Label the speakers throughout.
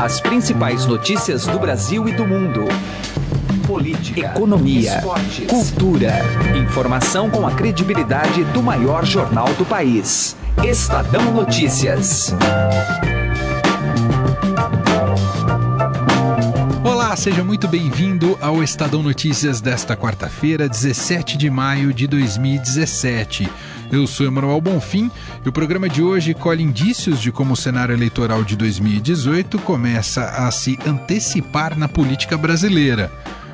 Speaker 1: As principais notícias do Brasil e do mundo. Política, economia, esportes, cultura. Informação com a credibilidade do maior jornal do país. Estadão Notícias.
Speaker 2: Olá, seja muito bem-vindo ao Estadão Notícias desta quarta-feira, 17 de maio de 2017. Eu sou Emanuel Bonfim e o programa de hoje colhe indícios de como o cenário eleitoral de 2018 começa a se antecipar na política brasileira.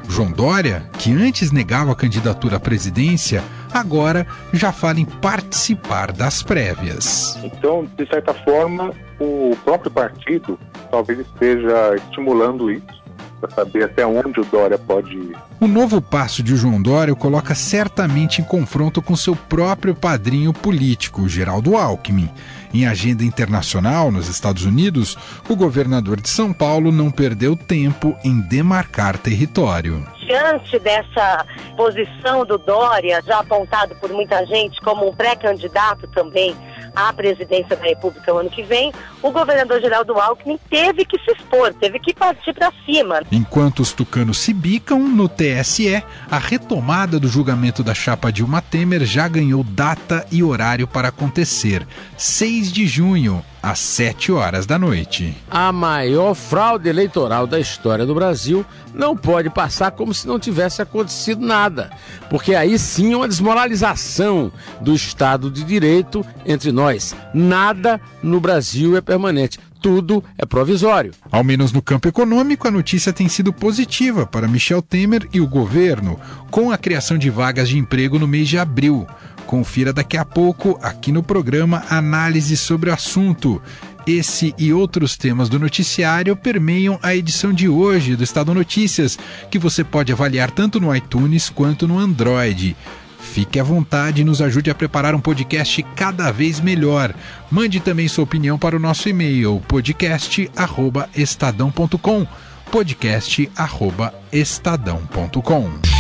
Speaker 2: João Dória, que antes negava a candidatura à presidência, agora já fala em participar das prévias.
Speaker 3: Então, de certa forma, o próprio partido talvez esteja estimulando isso para saber até onde o Dória pode ir.
Speaker 2: O novo passo de João Dória o coloca certamente em confronto com seu próprio padrinho político, Geraldo Alckmin. Em agenda internacional nos Estados Unidos, o governador de São Paulo não perdeu tempo em demarcar território.
Speaker 4: Diante dessa posição do Dória, já apontado por muita gente como um pré-candidato também à presidência da República o ano que vem, o governador Geraldo Alckmin teve que se expor, teve que partir para cima.
Speaker 2: Enquanto os tucanos se bicam, no TSE, a retomada do julgamento da chapa Dilma Temer já ganhou data e horário para acontecer. 6 de junho, às 7 horas da noite.
Speaker 5: A maior fraude eleitoral da história do Brasil não pode passar como se não tivesse acontecido nada, porque aí sim é uma desmoralização do Estado de Direito entre nós. Nada no Brasil é permanente tudo é provisório.
Speaker 2: Ao menos no campo econômico, a notícia tem sido positiva para Michel Temer e o governo, com a criação de vagas de emprego no mês de abril. Confira daqui a pouco, aqui no programa, análise sobre o assunto. Esse e outros temas do noticiário permeiam a edição de hoje do Estado Notícias, que você pode avaliar tanto no iTunes quanto no Android. Fique à vontade e nos ajude a preparar um podcast cada vez melhor. Mande também sua opinião para o nosso e-mail podcast@estadão.com. podcast@estadão.com.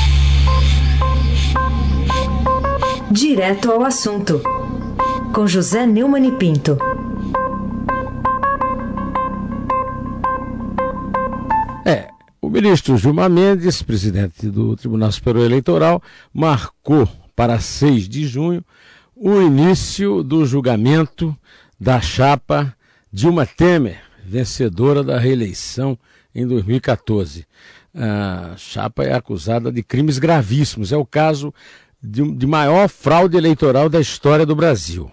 Speaker 6: Direto ao assunto. Com José Neumann e Pinto.
Speaker 5: É, o ministro Gilmar Mendes, presidente do Tribunal Superior Eleitoral, marcou para 6 de junho o início do julgamento da chapa Dilma Temer, vencedora da reeleição em 2014. A chapa é acusada de crimes gravíssimos. É o caso de, de maior fraude eleitoral da história do Brasil.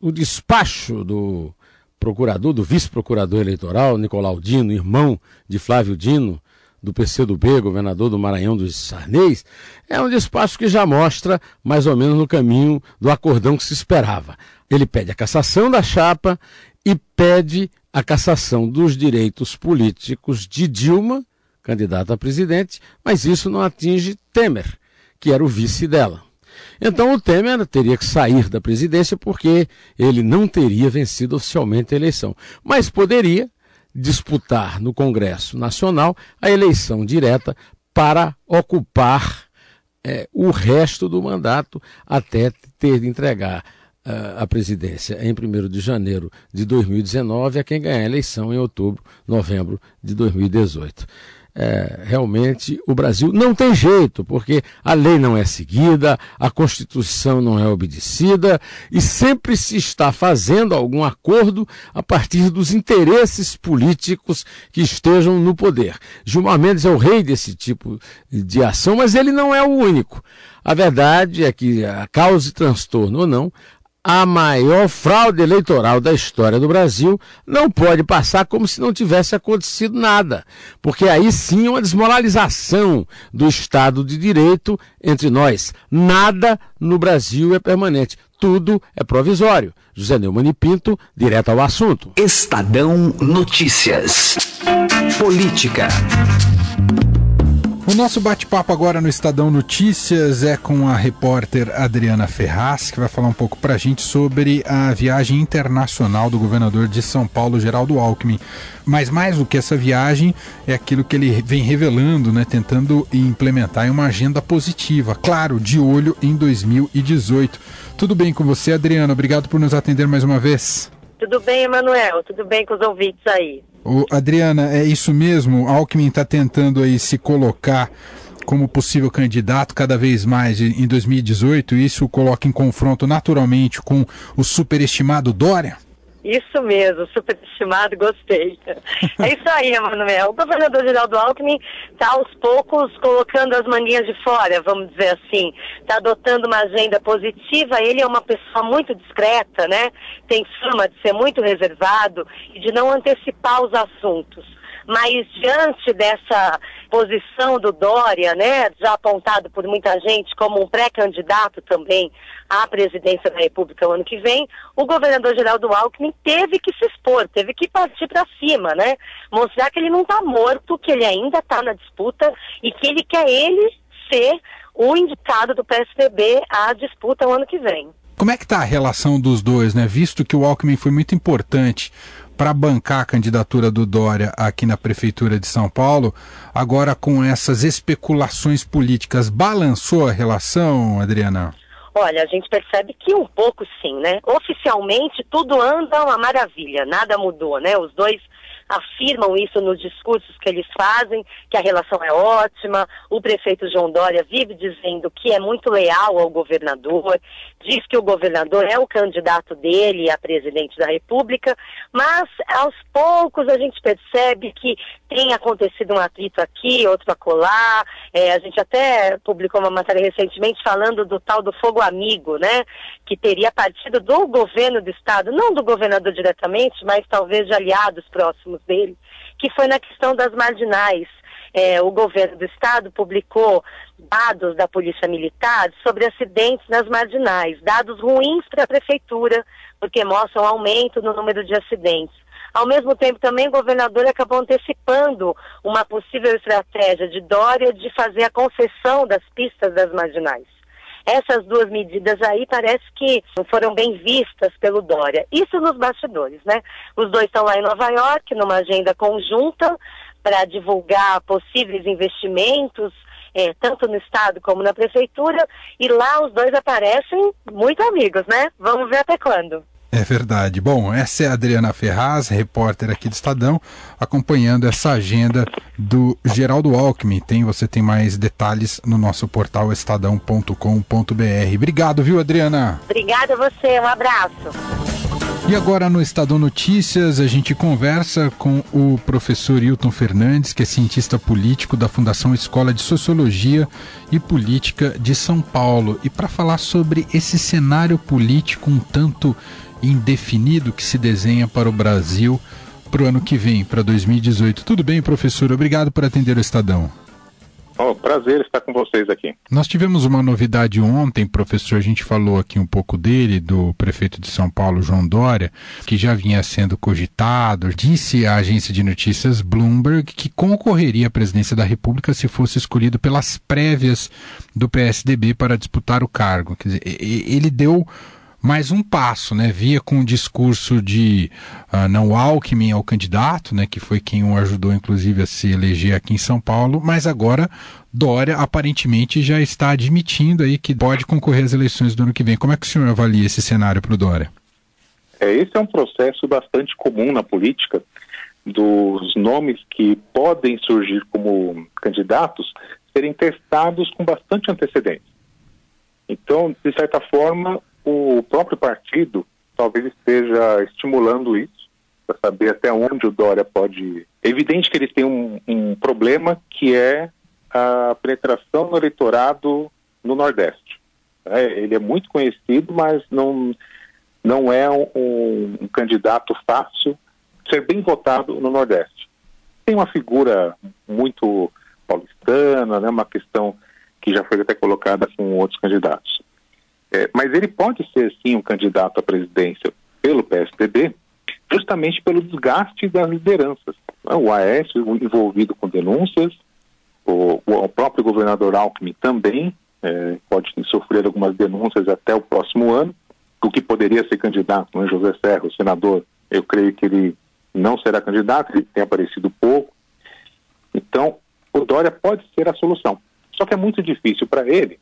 Speaker 5: O despacho do procurador, do vice-procurador eleitoral, Nicolau Dino, irmão de Flávio Dino, do PCdoB, governador do Maranhão dos Sarnês, é um despacho que já mostra mais ou menos no caminho do acordão que se esperava. Ele pede a cassação da chapa e pede a cassação dos direitos políticos de Dilma, candidata a presidente, mas isso não atinge Temer, que era o vice dela. Então o Temer teria que sair da presidência porque ele não teria vencido oficialmente a eleição, mas poderia disputar no Congresso Nacional a eleição direta para ocupar é, o resto do mandato até ter de entregar uh, a presidência em 1 de janeiro de 2019 a quem ganhar a eleição em outubro, novembro de 2018 é, realmente o Brasil não tem jeito, porque a lei não é seguida, a Constituição não é obedecida e sempre se está fazendo algum acordo a partir dos interesses políticos que estejam no poder. Gilmar Mendes é o rei desse tipo de ação, mas ele não é o único. A verdade é que, a causa de transtorno ou não, a maior fraude eleitoral da história do Brasil não pode passar como se não tivesse acontecido nada, porque aí sim é uma desmoralização do Estado de Direito entre nós. Nada no Brasil é permanente, tudo é provisório. José Neumann e Pinto, direto ao assunto.
Speaker 1: Estadão Notícias. Política.
Speaker 2: O nosso bate-papo agora no Estadão Notícias é com a repórter Adriana Ferraz, que vai falar um pouco para a gente sobre a viagem internacional do governador de São Paulo, Geraldo Alckmin. Mas mais do que essa viagem, é aquilo que ele vem revelando, né, tentando implementar em uma agenda positiva, claro, de olho em 2018. Tudo bem com você, Adriana? Obrigado por nos atender mais uma vez.
Speaker 4: Tudo bem, Emanuel? Tudo bem com os ouvintes aí?
Speaker 2: Adriana, é isso mesmo? Alckmin está tentando aí se colocar como possível candidato cada vez mais em 2018, e isso coloca em confronto naturalmente com o superestimado Dória?
Speaker 4: Isso mesmo, superestimado, gostei. É isso aí, Emanuel. O governador Geraldo Alckmin está aos poucos colocando as maninhas de fora, vamos dizer assim. Está adotando uma agenda positiva. Ele é uma pessoa muito discreta, né? Tem fama de ser muito reservado e de não antecipar os assuntos. Mas diante dessa posição do Dória, né, já apontado por muita gente como um pré-candidato também à presidência da República o ano que vem, o governador Geraldo Alckmin teve que se expor, teve que partir para cima, né? Mostrar que ele não está morto, que ele ainda está na disputa e que ele quer ele ser o indicado do PSDB à disputa o ano que vem.
Speaker 2: Como é que está a relação dos dois, né? Visto que o Alckmin foi muito importante para bancar a candidatura do Dória aqui na Prefeitura de São Paulo, agora com essas especulações políticas, balançou a relação, Adriana?
Speaker 4: Olha, a gente percebe que um pouco sim, né? Oficialmente tudo anda uma maravilha, nada mudou, né? Os dois afirmam isso nos discursos que eles fazem, que a relação é ótima. O prefeito João Dória vive dizendo que é muito leal ao governador, diz que o governador é o candidato dele a presidente da República, mas aos poucos a gente percebe que tem acontecido um atrito aqui, outro acolá. É, a gente até publicou uma matéria recentemente falando do tal do fogo amigo, né? Que teria partido do governo do estado, não do governador diretamente, mas talvez de aliados próximos dele, que foi na questão das marginais. É, o governo do estado publicou dados da Polícia Militar sobre acidentes nas marginais, dados ruins para a prefeitura, porque mostram aumento no número de acidentes. Ao mesmo tempo, também o governador acabou antecipando uma possível estratégia de Dória de fazer a concessão das pistas das marginais. Essas duas medidas aí parece que foram bem vistas pelo Dória. Isso nos bastidores, né? Os dois estão lá em Nova York, numa agenda conjunta, para divulgar possíveis investimentos, é, tanto no Estado como na Prefeitura, e lá os dois aparecem muito amigos, né? Vamos ver até quando.
Speaker 2: É verdade. Bom, essa é a Adriana Ferraz, repórter aqui do Estadão, acompanhando essa agenda do Geraldo Alckmin. Tem, você tem mais detalhes no nosso portal estadão.com.br. Obrigado, viu, Adriana?
Speaker 4: Obrigada a você, um abraço.
Speaker 2: E agora no Estadão Notícias a gente conversa com o professor Hilton Fernandes, que é cientista político da Fundação Escola de Sociologia e Política de São Paulo. E para falar sobre esse cenário político um tanto indefinido que se desenha para o Brasil para o ano que vem, para 2018. Tudo bem, professor? Obrigado por atender o Estadão.
Speaker 3: Oh, prazer estar com vocês aqui.
Speaker 2: Nós tivemos uma novidade ontem, professor. A gente falou aqui um pouco dele, do prefeito de São Paulo, João Dória, que já vinha sendo cogitado. Disse à agência de notícias Bloomberg que concorreria à presidência da República se fosse escolhido pelas prévias do PSDB para disputar o cargo. Quer dizer, ele deu mais um passo, né? Via com o discurso de uh, não Alckmin ao candidato, né? Que foi quem o ajudou, inclusive, a se eleger aqui em São Paulo, mas agora Dória aparentemente já está admitindo aí que pode concorrer às eleições do ano que vem. Como é que o senhor avalia esse cenário para o Dória?
Speaker 3: É, esse é um processo bastante comum na política, dos nomes que podem surgir como candidatos serem testados com bastante antecedência. Então, de certa forma, o próprio partido talvez esteja estimulando isso, para saber até onde o Dória pode. É evidente que ele tem um, um problema que é a penetração no eleitorado no Nordeste. É, ele é muito conhecido, mas não, não é um, um, candidato fácil ser bem votado no Nordeste. Tem uma figura muito paulistana, né, uma questão que já foi até colocada com outros candidatos. É, mas ele pode ser, sim, um candidato à presidência pelo PSDB, justamente pelo desgaste das lideranças. Né? O Aécio envolvido com denúncias, o, o próprio governador Alckmin também é, pode sofrer algumas denúncias até o próximo ano, o que poderia ser candidato, né? José Serra, o senador, eu creio que ele não será candidato, ele tem aparecido pouco. Então, o Dória pode ser a solução. Só que é muito difícil para ele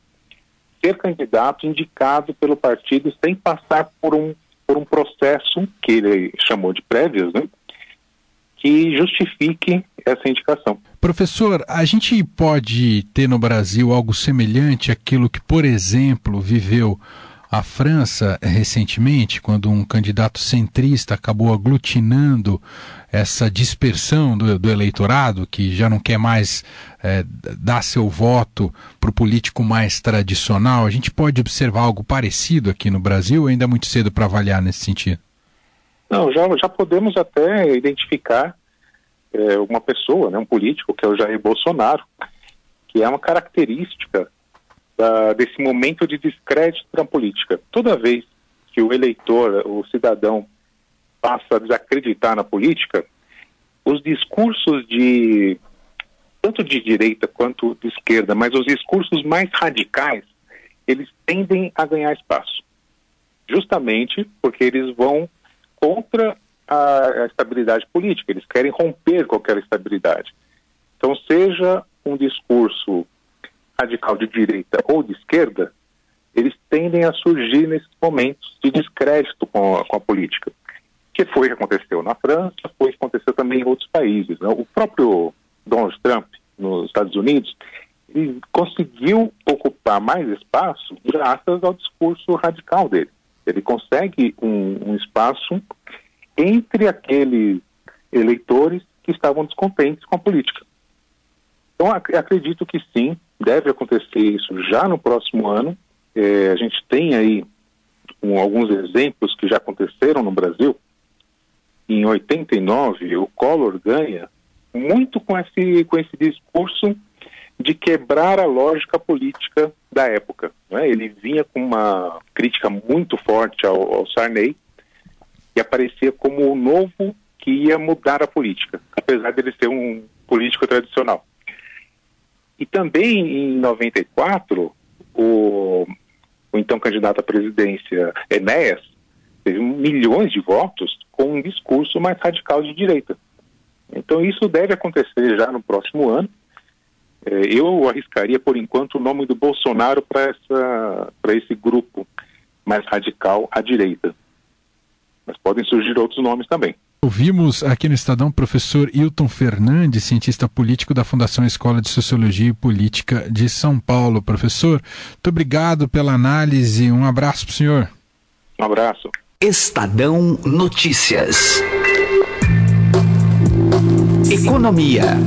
Speaker 3: ser candidato indicado pelo partido sem passar por um por um processo que ele chamou de prévias, né, que justifique essa indicação.
Speaker 2: Professor, a gente pode ter no Brasil algo semelhante àquilo que, por exemplo, viveu a França recentemente, quando um candidato centrista acabou aglutinando essa dispersão do, do eleitorado, que já não quer mais é, dar seu voto para o político mais tradicional, a gente pode observar algo parecido aqui no Brasil ou ainda é muito cedo para avaliar nesse sentido?
Speaker 3: Não, já, já podemos até identificar é, uma pessoa, né, um político, que é o Jair Bolsonaro, que é uma característica da, desse momento de descrédito na política. Toda vez que o eleitor, o cidadão, passa a desacreditar na política, os discursos de tanto de direita quanto de esquerda, mas os discursos mais radicais, eles tendem a ganhar espaço. Justamente porque eles vão contra a, a estabilidade política, eles querem romper qualquer estabilidade. Então, seja um discurso radical de direita ou de esquerda, eles tendem a surgir nesses momentos de descrédito com a, com a política. Que foi o que aconteceu na França, foi o que aconteceu também em outros países. Né? O próprio Donald Trump, nos Estados Unidos, ele conseguiu ocupar mais espaço graças ao discurso radical dele. Ele consegue um, um espaço entre aqueles eleitores que estavam descontentes com a política. Então, ac acredito que sim, deve acontecer isso já no próximo ano. É, a gente tem aí um, alguns exemplos que já aconteceram no Brasil. Em 89, o Collor ganha muito com esse, com esse discurso de quebrar a lógica política da época. Né? Ele vinha com uma crítica muito forte ao, ao Sarney e aparecia como o novo que ia mudar a política, apesar dele ser um político tradicional. E também em 94, o, o então candidato à presidência, Enéas, teve milhões de votos com um discurso mais radical de direita. Então isso deve acontecer já no próximo ano. É, eu arriscaria, por enquanto, o nome do Bolsonaro para esse grupo mais radical à direita. Mas podem surgir outros nomes também.
Speaker 2: Ouvimos aqui no Estadão o professor Hilton Fernandes, cientista político da Fundação Escola de Sociologia e Política de São Paulo. Professor, muito obrigado pela análise. Um abraço para o senhor.
Speaker 3: Um abraço.
Speaker 1: Estadão Notícias. Economia.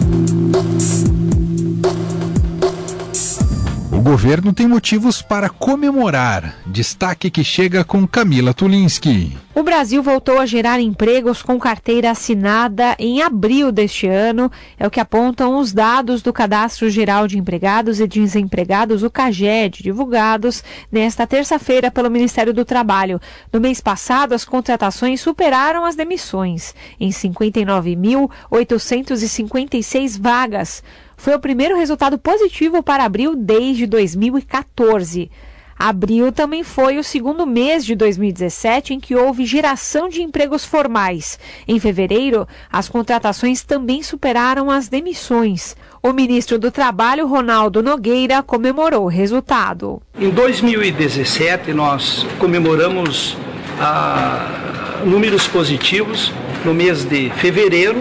Speaker 2: Governo tem motivos para comemorar. Destaque que chega com Camila Tulinski.
Speaker 7: O Brasil voltou a gerar empregos com carteira assinada em abril deste ano, é o que apontam os dados do Cadastro Geral de Empregados e Desempregados, o CAGED, divulgados nesta terça-feira pelo Ministério do Trabalho. No mês passado, as contratações superaram as demissões, em 59.856 vagas. Foi o primeiro resultado positivo para abril desde 2014. Abril também foi o segundo mês de 2017 em que houve geração de empregos formais. Em fevereiro, as contratações também superaram as demissões. O ministro do Trabalho, Ronaldo Nogueira, comemorou o resultado.
Speaker 8: Em 2017, nós comemoramos ah, números positivos. No mês de fevereiro,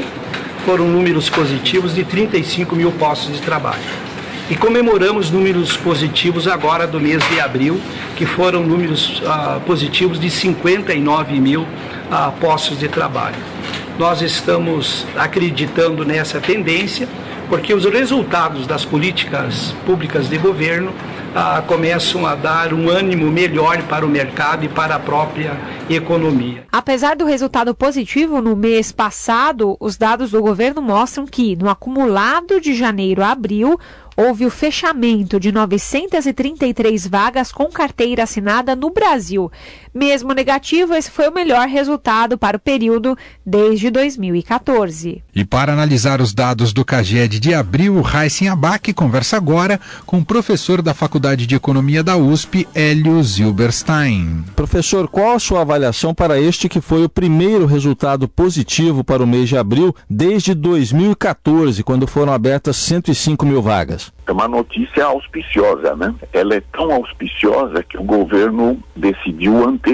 Speaker 8: foram números positivos de 35 mil postos de trabalho. E comemoramos números positivos agora do mês de abril, que foram números ah, positivos de 59 mil ah, postos de trabalho. Nós estamos acreditando nessa tendência, porque os resultados das políticas públicas de governo ah, começam a dar um ânimo melhor para o mercado e para a própria economia.
Speaker 7: Apesar do resultado positivo no mês passado, os dados do governo mostram que, no acumulado de janeiro a abril, houve o fechamento de 933 vagas com carteira assinada no Brasil. Mesmo negativo, esse foi o melhor resultado para o período desde 2014.
Speaker 2: E para analisar os dados do CAGED de abril, Raíssen Abac conversa agora com o professor da Faculdade de Economia da USP, Hélio Zilberstein.
Speaker 9: Professor, qual a sua avaliação para este que foi o primeiro resultado positivo para o mês de abril desde 2014, quando foram abertas 105 mil vagas?
Speaker 10: É uma notícia auspiciosa, né? Ela é tão auspiciosa que o governo decidiu antecipar.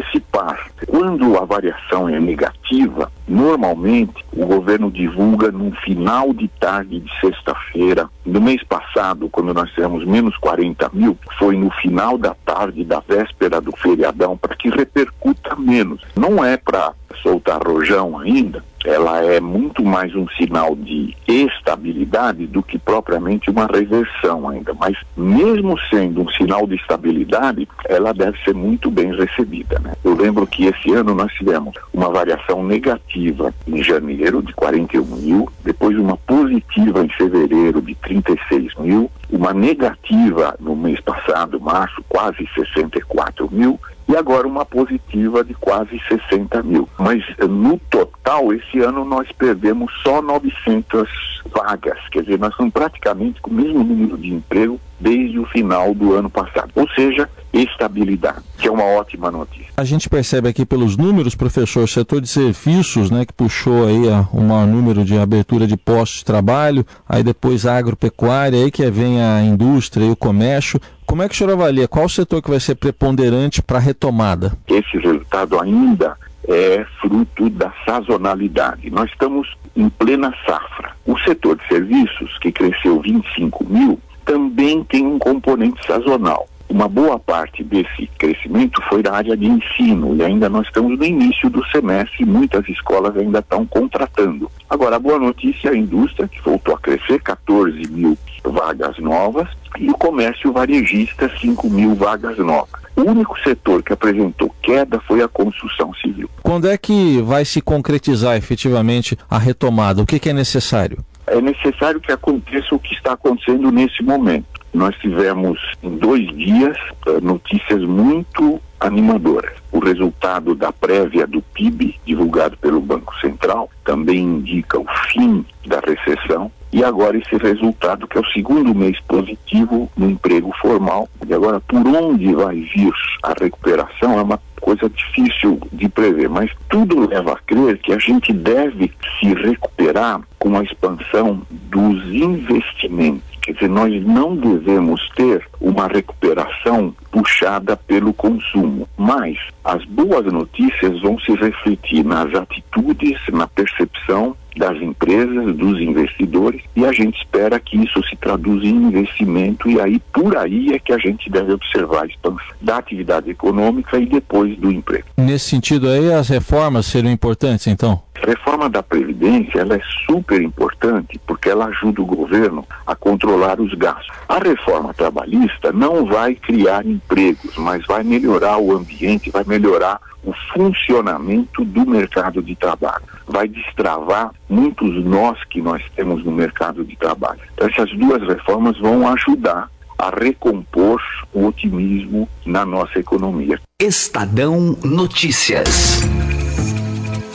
Speaker 10: Quando a variação é negativa, normalmente o governo divulga no final de tarde de sexta-feira. No mês passado, quando nós tivemos menos 40 mil, foi no final da tarde da véspera do feriadão, para que repercuta menos. Não é para soltar rojão ainda, ela é muito mais um sinal de estabilidade do que propriamente uma reversão ainda. Mas mesmo sendo um sinal de estabilidade, ela deve ser muito bem recebida. Né? Eu lembro que esse ano nós tivemos uma variação negativa em janeiro de 41 mil, depois uma positiva em fevereiro de 36 mil, uma negativa no mês passado, março, quase 64 mil, e agora uma positiva de quase 60 mil. Mas eh, no total, esse ano nós perdemos só 900 vagas, quer dizer, nós estamos praticamente com o mesmo número de emprego desde o final do ano passado. Ou seja, estabilidade, que é uma ótima notícia.
Speaker 9: A gente percebe aqui pelos números, professor, setor de serviços, né, que puxou aí a, o maior número de abertura de postos de trabalho, aí depois a agropecuária, aí que vem a indústria e o comércio. Como é que o senhor avalia? Qual o setor que vai ser preponderante para a retomada?
Speaker 10: Esse resultado ainda é fruto da sazonalidade. Nós estamos em plena safra. O setor de serviços, que cresceu 25 mil, também tem um componente sazonal. Uma boa parte desse crescimento foi da área de ensino e ainda nós estamos no início do semestre muitas escolas ainda estão contratando. Agora, a boa notícia é a indústria, que voltou a crescer 14 mil vagas novas, e o comércio varejista, 5 mil vagas novas. O único setor que apresentou queda foi a construção civil.
Speaker 9: Quando é que vai se concretizar efetivamente a retomada? O que, que é necessário?
Speaker 10: É necessário que aconteça o que está acontecendo nesse momento. Nós tivemos em dois dias eh, notícias muito animadoras. O resultado da prévia do PIB, divulgado pelo Banco Central, também indica o fim da recessão. E agora esse resultado, que é o segundo mês positivo no emprego formal. E agora, por onde vai vir a recuperação é uma coisa difícil de prever, mas tudo leva a crer que a gente deve se recuperar com a expansão dos investimentos. Quer dizer, nós não devemos ter uma recuperação puxada pelo consumo, mas as boas notícias vão se refletir nas atitudes, na percepção das empresas, dos investidores, e a gente espera que isso se traduza em investimento, e aí por aí é que a gente deve observar a expansão da atividade econômica e depois do emprego.
Speaker 9: Nesse sentido aí, as reformas seriam importantes, então?
Speaker 10: A reforma da Previdência ela é super importante porque ela ajuda o governo a controlar os gastos. A reforma trabalhista não vai criar empregos, mas vai melhorar o ambiente, vai melhorar o funcionamento do mercado de trabalho. Vai destravar muitos nós que nós temos no mercado de trabalho. Então, essas duas reformas vão ajudar a recompor o otimismo na nossa economia.
Speaker 1: Estadão Notícias.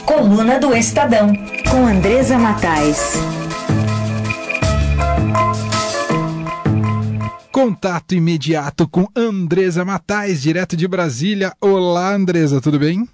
Speaker 6: Coluna do Estadão, com Andresa Matais.
Speaker 2: Contato imediato com Andresa Matais, direto de Brasília. Olá, Andresa, tudo bem?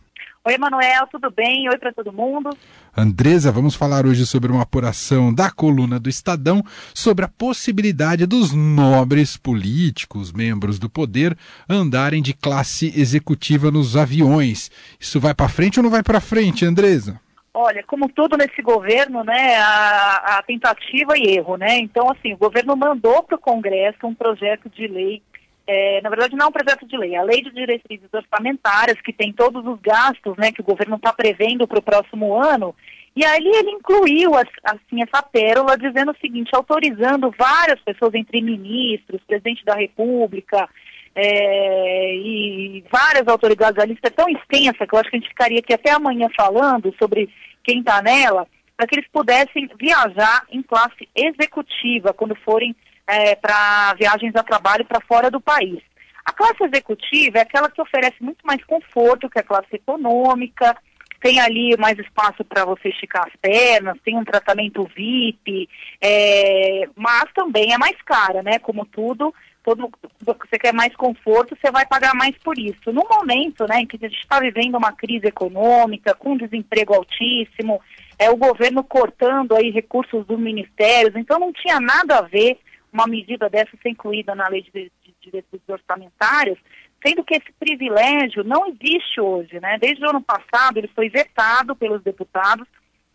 Speaker 11: Oi, Emanuel, tudo bem? Oi para todo mundo.
Speaker 2: Andresa, vamos falar hoje sobre uma apuração da coluna do Estadão sobre a possibilidade dos nobres políticos, membros do poder, andarem de classe executiva nos aviões. Isso vai para frente ou não vai para frente, Andresa?
Speaker 11: Olha, como tudo nesse governo, né, a, a, tentativa e erro, né? Então, assim, o governo mandou para o Congresso um projeto de lei, é, na verdade não é um projeto de lei, é a lei de diretrizes orçamentárias, que tem todos os gastos, né, que o governo está prevendo para o próximo ano, e aí ele incluiu, assim, essa pérola, dizendo o seguinte, autorizando várias pessoas, entre ministros, presidente da República, é, e várias autoridades, a lista é tão extensa que eu acho que a gente ficaria aqui até amanhã falando sobre quem está nela, para que eles pudessem viajar em classe executiva quando forem é, para viagens a trabalho para fora do país. A classe executiva é aquela que oferece muito mais conforto que a classe econômica, tem ali mais espaço para você esticar as pernas, tem um tratamento VIP, é, mas também é mais cara, né? Como tudo, todo, você quer mais conforto, você vai pagar mais por isso. No momento né, em que a gente está vivendo uma crise econômica, com desemprego altíssimo, é o governo cortando aí recursos dos ministérios, então não tinha nada a ver uma medida dessa ser incluída na lei de, diretrizes orçamentárias, sendo que esse privilégio não existe hoje, né? Desde o ano passado ele foi vetado pelos deputados,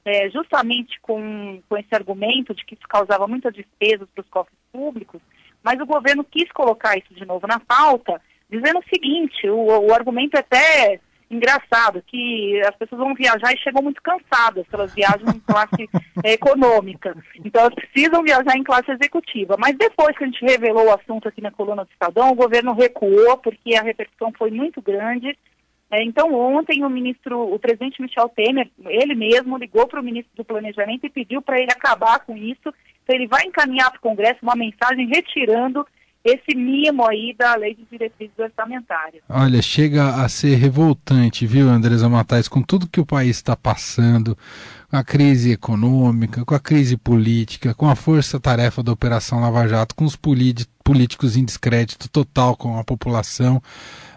Speaker 11: é, justamente com, com esse argumento de que isso causava muitas despesas para os cofres públicos, mas o governo quis colocar isso de novo na pauta, dizendo o seguinte, o, o argumento é até engraçado, que as pessoas vão viajar e chegam muito cansadas, elas viajam em classe é, econômica, então elas precisam viajar em classe executiva. Mas depois que a gente revelou o assunto aqui na coluna do Estadão, o governo recuou, porque a repercussão foi muito grande, é, então, ontem, o ministro, o presidente Michel Temer, ele mesmo ligou para o ministro do Planejamento e pediu para ele acabar com isso. Então, ele vai encaminhar para o Congresso uma mensagem retirando esse mimo aí da lei de diretrizes orçamentárias.
Speaker 2: Olha, chega a ser revoltante, viu, Andresa Matais, com tudo que o país está passando, com a crise econômica, com a crise política, com a força-tarefa da Operação Lava Jato, com os políticos em descrédito total com a população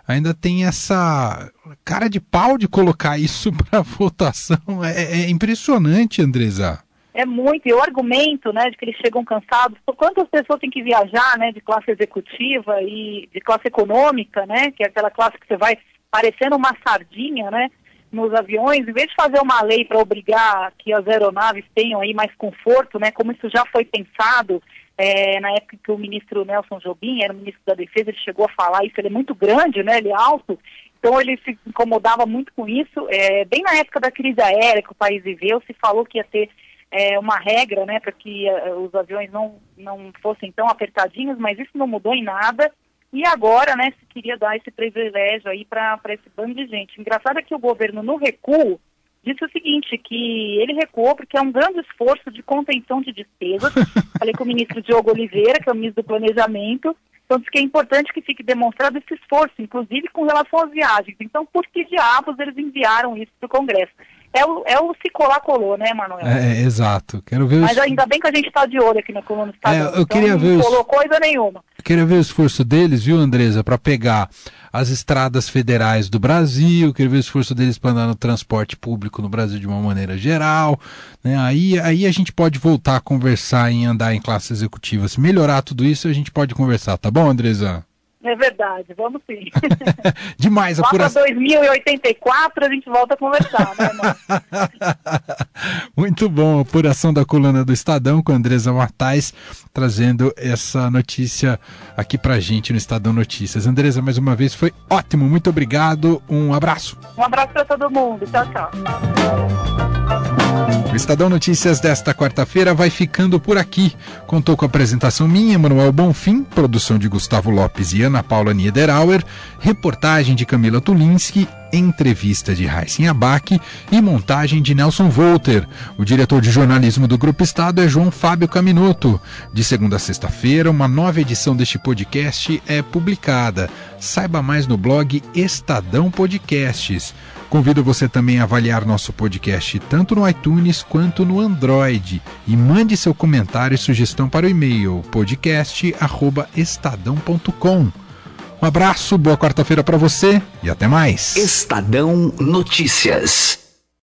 Speaker 2: ainda tem essa cara de pau de colocar isso para votação. É, é, impressionante, Andresa.
Speaker 11: É muito, e o argumento, né, de que eles chegam cansados, quantas pessoas têm que viajar, né, de classe executiva e de classe econômica, né, que é aquela classe que você vai parecendo uma sardinha, né, nos aviões, em vez de fazer uma lei para obrigar que as aeronaves tenham aí mais conforto, né, como isso já foi pensado é, na época que o ministro Nelson Jobim era o ministro da Defesa, ele chegou a falar isso, ele é muito grande, né, ele é alto, então ele se incomodava muito com isso. É, bem na época da crise aérea que o país viveu, se falou que ia ter é, uma regra, né, para que uh, os aviões não, não fossem tão apertadinhos, mas isso não mudou em nada. E agora, né, se queria dar esse privilégio aí para esse bando de gente. Engraçado é que o governo, no recuo, disse o seguinte, que ele recuou porque é um grande esforço de contenção de despesas. Falei com o ministro Diogo Oliveira, que é o ministro do Planejamento, então diz que é importante que fique demonstrado esse esforço, inclusive com relação às viagens. Então, por que diabos eles enviaram isso para o Congresso? É o, é o se colar colou, né, Manuel?
Speaker 2: É, exato. Quero ver
Speaker 11: Mas os... ainda bem que a gente está de olho aqui na coluna.
Speaker 2: É, eu então, queria ver
Speaker 11: não colou coisa nenhuma.
Speaker 2: Eu queria ver o esforço deles, viu, Andresa, para pegar as estradas federais do Brasil, queria ver o esforço deles para andar no transporte público no Brasil de uma maneira geral. Né? Aí, aí a gente pode voltar a conversar em andar em classe executiva. Se melhorar tudo isso, a gente pode conversar, tá bom, Andresa?
Speaker 11: É verdade, vamos sim.
Speaker 2: Demais,
Speaker 11: a apuração. 2084 a gente volta a conversar, né, irmão?
Speaker 2: Muito bom, apuração da coluna do Estadão com a Andresa Martais, trazendo essa notícia aqui pra gente no Estadão Notícias. Andresa, mais uma vez, foi ótimo, muito obrigado, um abraço.
Speaker 11: Um abraço para todo mundo, tchau, tchau.
Speaker 2: O Estadão Notícias desta quarta-feira vai ficando por aqui. Contou com a apresentação minha, Manuel Bonfim, produção de Gustavo Lopes e Ana Paula Niederauer, reportagem de Camila Tulinski, entrevista de Raíssen Abac e montagem de Nelson Volter. O diretor de jornalismo do Grupo Estado é João Fábio Caminoto. De segunda a sexta-feira, uma nova edição deste podcast é publicada. Saiba mais no blog Estadão Podcasts. Convido você também a avaliar nosso podcast tanto no iTunes quanto no Android e mande seu comentário e sugestão para o e-mail podcast@estadão.com. Um abraço, boa quarta-feira para você e até mais.
Speaker 1: Estadão Notícias.